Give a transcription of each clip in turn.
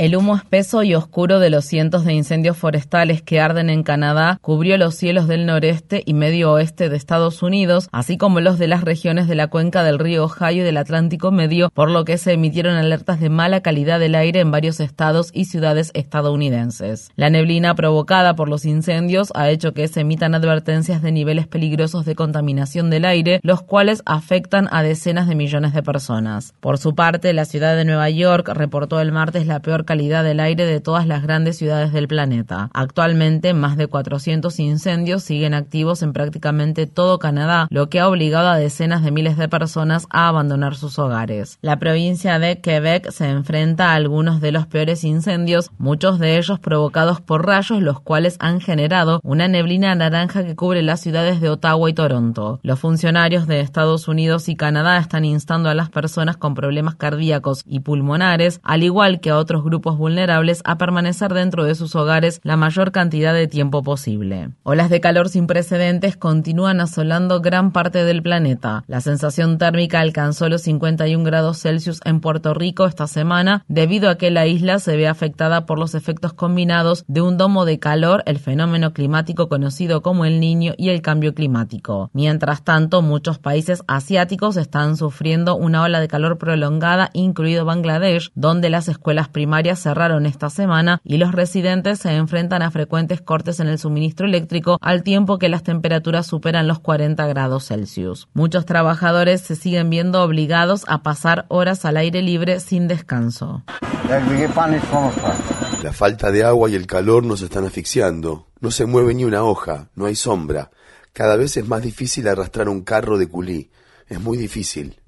El humo espeso y oscuro de los cientos de incendios forestales que arden en Canadá cubrió los cielos del noreste y medio oeste de Estados Unidos, así como los de las regiones de la cuenca del río Ohio y del Atlántico Medio, por lo que se emitieron alertas de mala calidad del aire en varios estados y ciudades estadounidenses. La neblina provocada por los incendios ha hecho que se emitan advertencias de niveles peligrosos de contaminación del aire, los cuales afectan a decenas de millones de personas. Por su parte, la ciudad de Nueva York reportó el martes la peor calidad del aire de todas las grandes ciudades del planeta. Actualmente, más de 400 incendios siguen activos en prácticamente todo Canadá, lo que ha obligado a decenas de miles de personas a abandonar sus hogares. La provincia de Quebec se enfrenta a algunos de los peores incendios, muchos de ellos provocados por rayos, los cuales han generado una neblina naranja que cubre las ciudades de Ottawa y Toronto. Los funcionarios de Estados Unidos y Canadá están instando a las personas con problemas cardíacos y pulmonares, al igual que a otros grupos vulnerables a permanecer dentro de sus hogares la mayor cantidad de tiempo posible. Olas de calor sin precedentes continúan asolando gran parte del planeta. La sensación térmica alcanzó los 51 grados Celsius en Puerto Rico esta semana debido a que la isla se ve afectada por los efectos combinados de un domo de calor, el fenómeno climático conocido como el niño y el cambio climático. Mientras tanto, muchos países asiáticos están sufriendo una ola de calor prolongada, incluido Bangladesh, donde las escuelas primarias cerraron esta semana y los residentes se enfrentan a frecuentes cortes en el suministro eléctrico al tiempo que las temperaturas superan los 40 grados Celsius. Muchos trabajadores se siguen viendo obligados a pasar horas al aire libre sin descanso. La falta de agua y el calor nos están asfixiando. No se mueve ni una hoja, no hay sombra. Cada vez es más difícil arrastrar un carro de culí. Es muy difícil.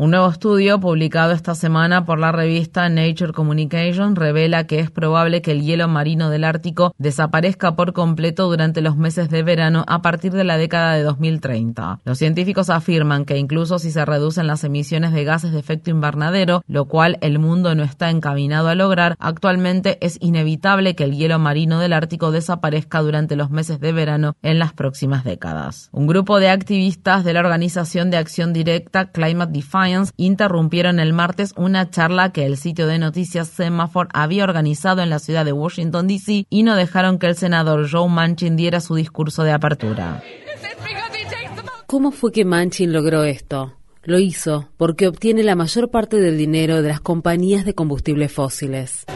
Un nuevo estudio publicado esta semana por la revista Nature Communication revela que es probable que el hielo marino del Ártico desaparezca por completo durante los meses de verano a partir de la década de 2030. Los científicos afirman que incluso si se reducen las emisiones de gases de efecto invernadero, lo cual el mundo no está encaminado a lograr, actualmente es inevitable que el hielo marino del Ártico desaparezca durante los meses de verano en las próximas décadas. Un grupo de activistas de la Organización de Acción Directa Climate Interrumpieron el martes una charla que el sitio de noticias Semaphore había organizado en la ciudad de Washington, D.C. y no dejaron que el senador Joe Manchin diera su discurso de apertura. ¿Cómo fue que Manchin logró esto? Lo hizo porque obtiene la mayor parte del dinero de las compañías de combustibles fósiles.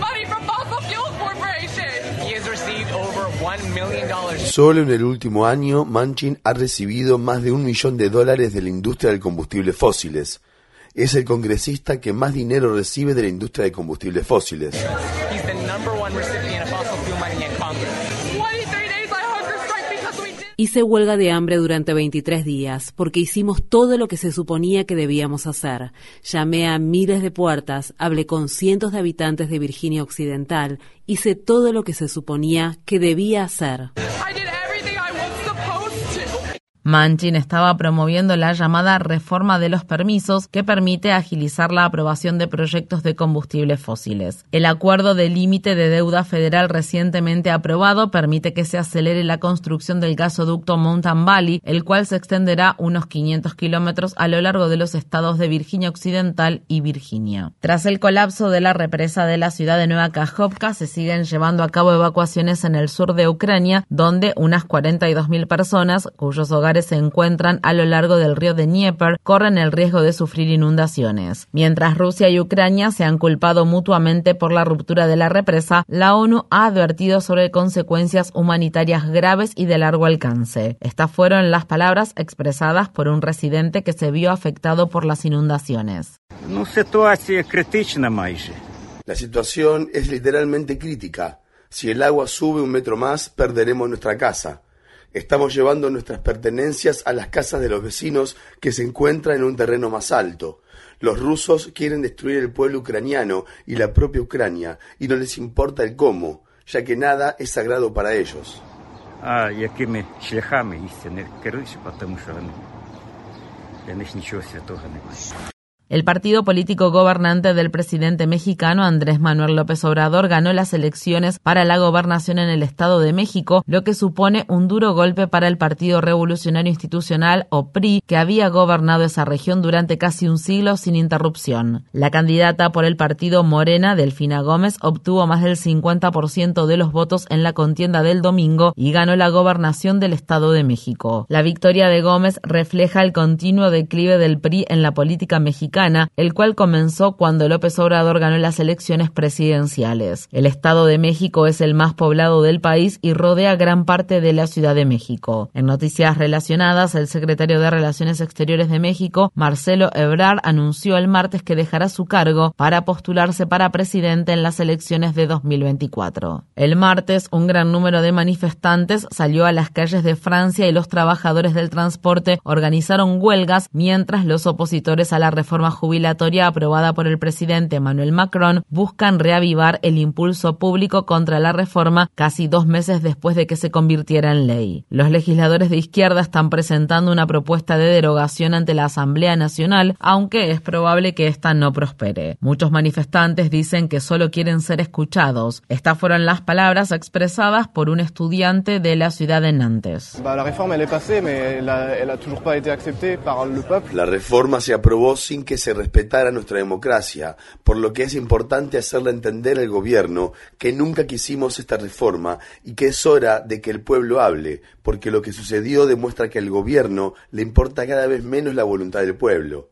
Solo en el último año, Manchin ha recibido más de un millón de dólares de la industria del combustible fósiles es el congresista que más dinero recibe de la industria de combustibles fósiles. Hice huelga de hambre durante 23 días porque hicimos todo lo que se suponía que debíamos hacer. Llamé a miles de puertas, hablé con cientos de habitantes de Virginia Occidental, hice todo lo que se suponía que debía hacer. Manchin estaba promoviendo la llamada reforma de los permisos que permite agilizar la aprobación de proyectos de combustibles fósiles. El acuerdo de límite de deuda federal recientemente aprobado permite que se acelere la construcción del gasoducto Mountain Valley, el cual se extenderá unos 500 kilómetros a lo largo de los estados de Virginia Occidental y Virginia. Tras el colapso de la represa de la ciudad de Nueva Kajovka, se siguen llevando a cabo evacuaciones en el sur de Ucrania, donde unas 42.000 personas, cuyos hogares se encuentran a lo largo del río de Dnieper corren el riesgo de sufrir inundaciones. Mientras Rusia y Ucrania se han culpado mutuamente por la ruptura de la represa, la ONU ha advertido sobre consecuencias humanitarias graves y de largo alcance. Estas fueron las palabras expresadas por un residente que se vio afectado por las inundaciones. La situación es literalmente crítica. Si el agua sube un metro más, perderemos nuestra casa. Estamos llevando nuestras pertenencias a las casas de los vecinos que se encuentran en un terreno más alto. Los rusos quieren destruir el pueblo ucraniano y la propia Ucrania, y no les importa el cómo, ya que nada es sagrado para ellos. А якими шляхами істини керуються, тому що вони для них нічого святого немає. El partido político gobernante del presidente mexicano Andrés Manuel López Obrador ganó las elecciones para la gobernación en el Estado de México, lo que supone un duro golpe para el Partido Revolucionario Institucional o PRI, que había gobernado esa región durante casi un siglo sin interrupción. La candidata por el partido Morena, Delfina Gómez, obtuvo más del 50% de los votos en la contienda del domingo y ganó la gobernación del Estado de México. La victoria de Gómez refleja el continuo declive del PRI en la política mexicana el cual comenzó cuando López Obrador ganó las elecciones presidenciales. El Estado de México es el más poblado del país y rodea gran parte de la Ciudad de México. En noticias relacionadas, el secretario de Relaciones Exteriores de México, Marcelo Ebrard, anunció el martes que dejará su cargo para postularse para presidente en las elecciones de 2024. El martes, un gran número de manifestantes salió a las calles de Francia y los trabajadores del transporte organizaron huelgas mientras los opositores a la reforma jubilatoria aprobada por el presidente Emmanuel Macron buscan reavivar el impulso público contra la reforma casi dos meses después de que se convirtiera en ley. Los legisladores de izquierda están presentando una propuesta de derogación ante la Asamblea Nacional, aunque es probable que esta no prospere. Muchos manifestantes dicen que solo quieren ser escuchados. Estas fueron las palabras expresadas por un estudiante de la ciudad de Nantes. La reforma se aprobó sin que se respetara nuestra democracia, por lo que es importante hacerle entender al gobierno que nunca quisimos esta reforma y que es hora de que el pueblo hable, porque lo que sucedió demuestra que al gobierno le importa cada vez menos la voluntad del pueblo.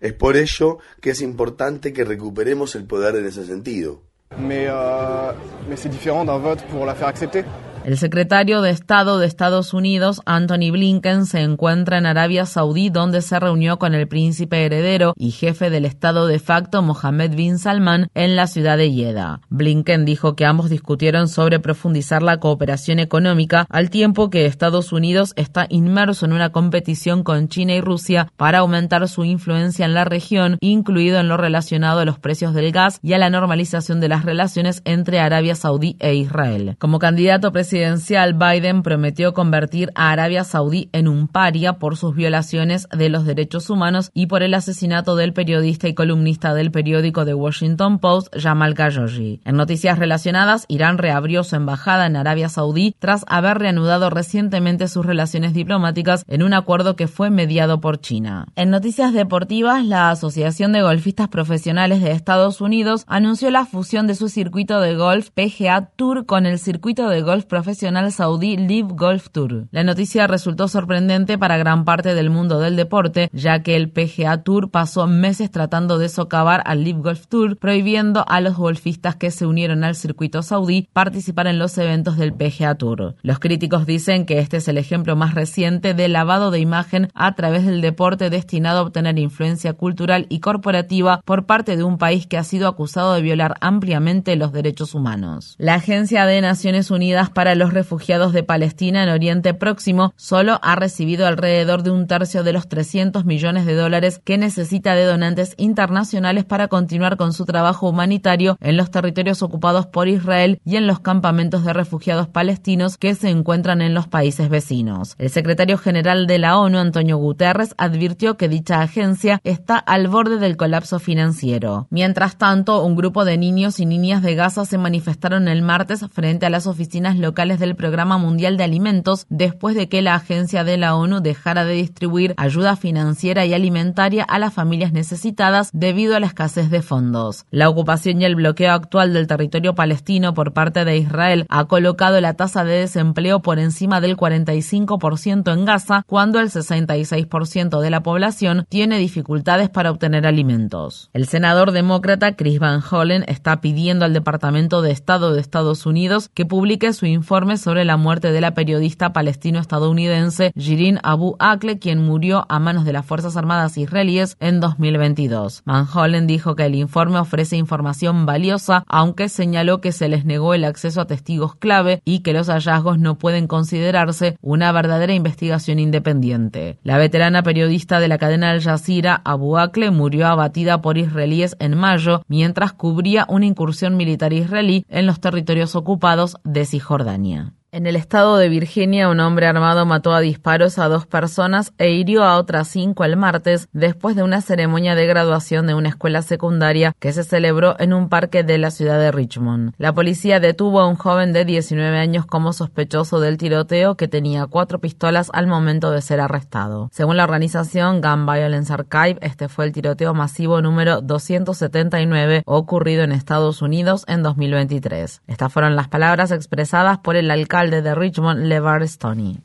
Es por ello que es importante que recuperemos el poder en ese sentido. Mais, euh, mais c'est différent d'un vote pour la faire accepter. El secretario de Estado de Estados Unidos, Anthony Blinken, se encuentra en Arabia Saudí, donde se reunió con el príncipe heredero y jefe del Estado de facto, Mohammed bin Salman, en la ciudad de Jeddah. Blinken dijo que ambos discutieron sobre profundizar la cooperación económica, al tiempo que Estados Unidos está inmerso en una competición con China y Rusia para aumentar su influencia en la región, incluido en lo relacionado a los precios del gas y a la normalización de las relaciones entre Arabia Saudí e Israel. Como candidato presidencial, presidencial, Biden prometió convertir a Arabia Saudí en un paria por sus violaciones de los derechos humanos y por el asesinato del periodista y columnista del periódico The Washington Post, Jamal Khashoggi. En noticias relacionadas, Irán reabrió su embajada en Arabia Saudí tras haber reanudado recientemente sus relaciones diplomáticas en un acuerdo que fue mediado por China. En noticias deportivas, la Asociación de Golfistas Profesionales de Estados Unidos anunció la fusión de su circuito de golf PGA Tour con el circuito de golf profesional profesional saudí Live Golf Tour. La noticia resultó sorprendente para gran parte del mundo del deporte, ya que el PGA Tour pasó meses tratando de socavar al Live Golf Tour, prohibiendo a los golfistas que se unieron al circuito saudí participar en los eventos del PGA Tour. Los críticos dicen que este es el ejemplo más reciente de lavado de imagen a través del deporte destinado a obtener influencia cultural y corporativa por parte de un país que ha sido acusado de violar ampliamente los derechos humanos. La Agencia de Naciones Unidas para los refugiados de Palestina en Oriente Próximo solo ha recibido alrededor de un tercio de los 300 millones de dólares que necesita de donantes internacionales para continuar con su trabajo humanitario en los territorios ocupados por Israel y en los campamentos de refugiados palestinos que se encuentran en los países vecinos. El secretario general de la ONU, Antonio Guterres, advirtió que dicha agencia está al borde del colapso financiero. Mientras tanto, un grupo de niños y niñas de Gaza se manifestaron el martes frente a las oficinas locales del Programa Mundial de Alimentos después de que la agencia de la ONU dejara de distribuir ayuda financiera y alimentaria a las familias necesitadas debido a la escasez de fondos. La ocupación y el bloqueo actual del territorio palestino por parte de Israel ha colocado la tasa de desempleo por encima del 45% en Gaza, cuando el 66% de la población tiene dificultades para obtener alimentos. El senador demócrata Chris Van Hollen está pidiendo al Departamento de Estado de Estados Unidos que publique su informe informe sobre la muerte de la periodista palestino-estadounidense Jirin Abu Akleh, quien murió a manos de las Fuerzas Armadas israelíes en 2022. Van Hollen dijo que el informe ofrece información valiosa, aunque señaló que se les negó el acceso a testigos clave y que los hallazgos no pueden considerarse una verdadera investigación independiente. La veterana periodista de la cadena Al Jazeera, Abu Akleh, murió abatida por israelíes en mayo mientras cubría una incursión militar israelí en los territorios ocupados de Cisjordania. Spanier. En el estado de Virginia, un hombre armado mató a disparos a dos personas e hirió a otras cinco el martes después de una ceremonia de graduación de una escuela secundaria que se celebró en un parque de la ciudad de Richmond. La policía detuvo a un joven de 19 años como sospechoso del tiroteo que tenía cuatro pistolas al momento de ser arrestado. Según la organización Gun Violence Archive, este fue el tiroteo masivo número 279 ocurrido en Estados Unidos en 2023. Estas fueron las palabras expresadas por el alcalde de Richmond, LeVar Stoney.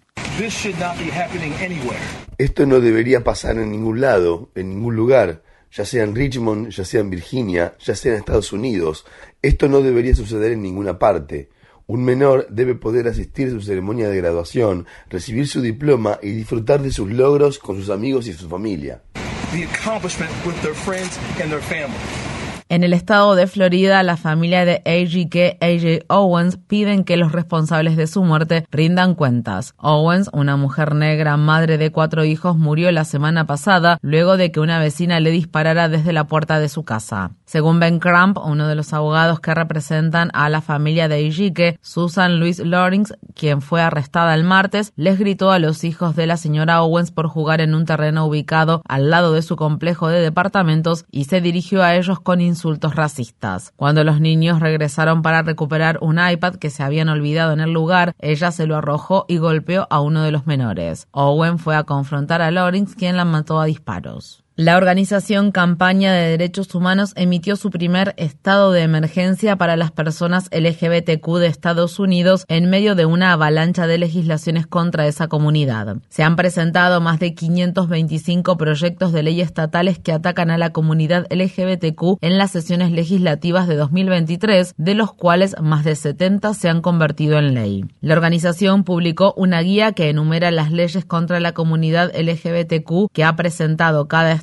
Esto no debería pasar en ningún lado, en ningún lugar, ya sea en Richmond, ya sea en Virginia, ya sea en Estados Unidos. Esto no debería suceder en ninguna parte. Un menor debe poder asistir a su ceremonia de graduación, recibir su diploma y disfrutar de sus logros con sus amigos y su familia. En el estado de Florida, la familia de A.G.K. A.J. Owens piden que los responsables de su muerte rindan cuentas. Owens, una mujer negra, madre de cuatro hijos, murió la semana pasada luego de que una vecina le disparara desde la puerta de su casa. Según Ben Crump, uno de los abogados que representan a la familia de A.G.K., Susan Louise Lawrence, quien fue arrestada el martes, les gritó a los hijos de la señora Owens por jugar en un terreno ubicado al lado de su complejo de departamentos y se dirigió a ellos con insultos racistas. Cuando los niños regresaron para recuperar un iPad que se habían olvidado en el lugar, ella se lo arrojó y golpeó a uno de los menores. Owen fue a confrontar a Lawrence, quien la mató a disparos. La organización Campaña de Derechos Humanos emitió su primer estado de emergencia para las personas LGBTQ de Estados Unidos en medio de una avalancha de legislaciones contra esa comunidad. Se han presentado más de 525 proyectos de ley estatales que atacan a la comunidad LGBTQ en las sesiones legislativas de 2023, de los cuales más de 70 se han convertido en ley. La organización publicó una guía que enumera las leyes contra la comunidad LGBTQ que ha presentado cada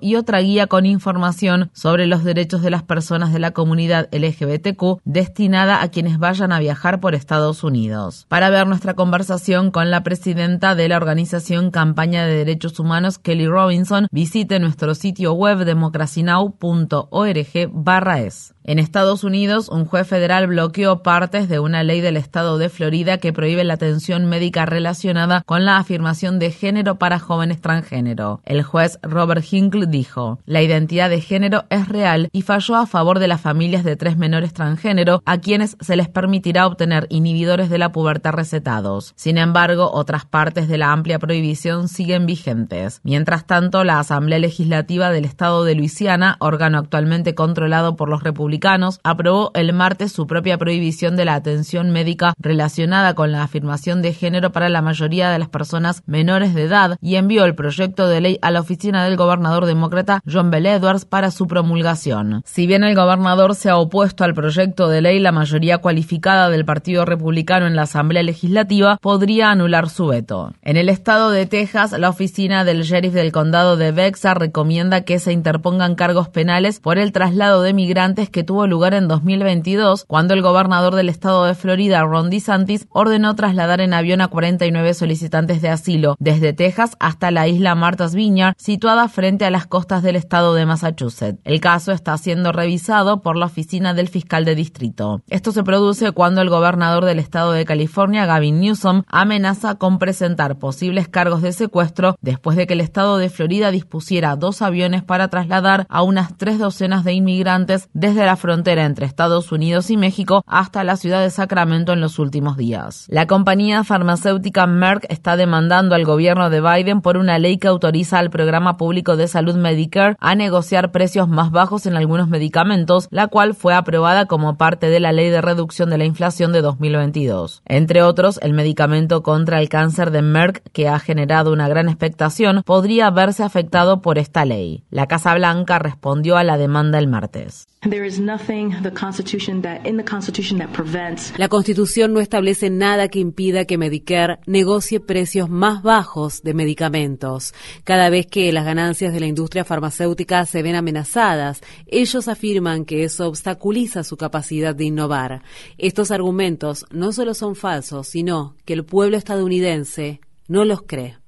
y otra guía con información sobre los derechos de las personas de la comunidad LGBTQ destinada a quienes vayan a viajar por Estados Unidos. Para ver nuestra conversación con la presidenta de la organización Campaña de Derechos Humanos, Kelly Robinson, visite nuestro sitio web democracynow.org/es. En Estados Unidos, un juez federal bloqueó partes de una ley del estado de Florida que prohíbe la atención médica relacionada con la afirmación de género para jóvenes transgénero. El juez Robert Hinkle dijo, la identidad de género es real y falló a favor de las familias de tres menores transgénero a quienes se les permitirá obtener inhibidores de la pubertad recetados. Sin embargo, otras partes de la amplia prohibición siguen vigentes. Mientras tanto, la Asamblea Legislativa del Estado de Luisiana, órgano actualmente controlado por los republicanos, aprobó el martes su propia prohibición de la atención médica relacionada con la afirmación de género para la mayoría de las personas menores de edad y envió el proyecto de ley a la oficina del gobernador demócrata John Bell Edwards para su promulgación. Si bien el gobernador se ha opuesto al proyecto de ley, la mayoría cualificada del Partido Republicano en la Asamblea Legislativa podría anular su veto. En el estado de Texas, la oficina del sheriff del condado de Bexar recomienda que se interpongan cargos penales por el traslado de migrantes que tuvo lugar en 2022, cuando el gobernador del estado de Florida, Ron DeSantis, ordenó trasladar en avión a 49 solicitantes de asilo desde Texas hasta la isla Martha's Vineyard, situada frente a las costas del estado de Massachusetts. El caso está siendo revisado por la oficina del fiscal de distrito. Esto se produce cuando el gobernador del estado de California, Gavin Newsom, amenaza con presentar posibles cargos de secuestro después de que el estado de Florida dispusiera dos aviones para trasladar a unas tres docenas de inmigrantes desde la frontera entre Estados Unidos y México hasta la ciudad de Sacramento en los últimos días. La compañía farmacéutica Merck está demandando al gobierno de Biden por una ley que autoriza al programa público de salud Medicare a negociar precios más bajos en algunos medicamentos, la cual fue aprobada como parte de la ley de reducción de la inflación de 2022. Entre otros, el medicamento contra el cáncer de Merck, que ha generado una gran expectación, podría verse afectado por esta ley. La Casa Blanca respondió a la demanda el martes. La Constitución no establece nada que impida que Medicare negocie precios más bajos de medicamentos. Cada vez que las ganancias de la industria farmacéutica se ven amenazadas, ellos afirman que eso obstaculiza su capacidad de innovar. Estos argumentos no solo son falsos, sino que el pueblo estadounidense no los cree.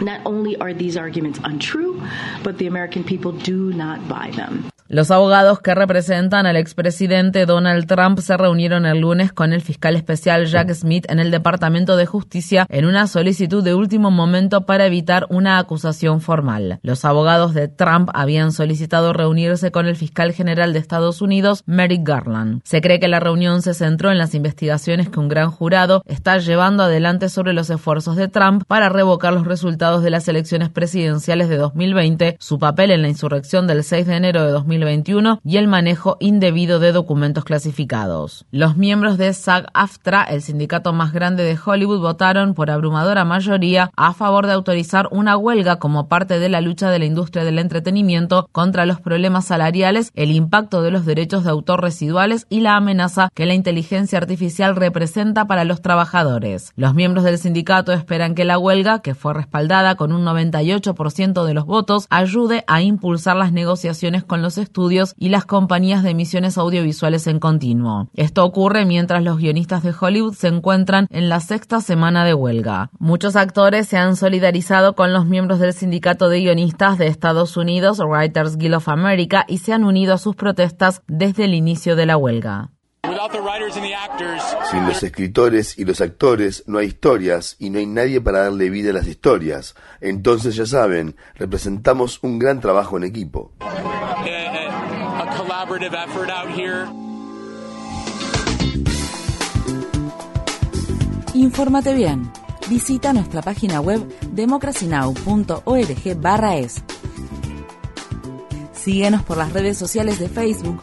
Not only are these arguments untrue, but the American people do not buy them. Los abogados que representan al expresidente Donald Trump se reunieron el lunes con el fiscal especial Jack Smith en el Departamento de Justicia en una solicitud de último momento para evitar una acusación formal. Los abogados de Trump habían solicitado reunirse con el fiscal general de Estados Unidos, Merrick Garland. Se cree que la reunión se centró en las investigaciones que un gran jurado está llevando adelante sobre los esfuerzos de Trump para revocar los resultados de las elecciones presidenciales de 2020, su papel en la insurrección del 6 de enero de 2020 y el manejo indebido de documentos clasificados. Los miembros de SAG-AFTRA, el sindicato más grande de Hollywood, votaron por abrumadora mayoría a favor de autorizar una huelga como parte de la lucha de la industria del entretenimiento contra los problemas salariales, el impacto de los derechos de autor residuales y la amenaza que la inteligencia artificial representa para los trabajadores. Los miembros del sindicato esperan que la huelga, que fue respaldada con un 98% de los votos, ayude a impulsar las negociaciones con los estudios y las compañías de emisiones audiovisuales en continuo. Esto ocurre mientras los guionistas de Hollywood se encuentran en la sexta semana de huelga. Muchos actores se han solidarizado con los miembros del sindicato de guionistas de Estados Unidos, Writers Guild of America, y se han unido a sus protestas desde el inicio de la huelga. Sin los escritores y los actores no hay historias y no hay nadie para darle vida a las historias. Entonces ya saben, representamos un gran trabajo en equipo. Infórmate bien. Visita nuestra página web democracynow.org/es. Síguenos por las redes sociales de Facebook,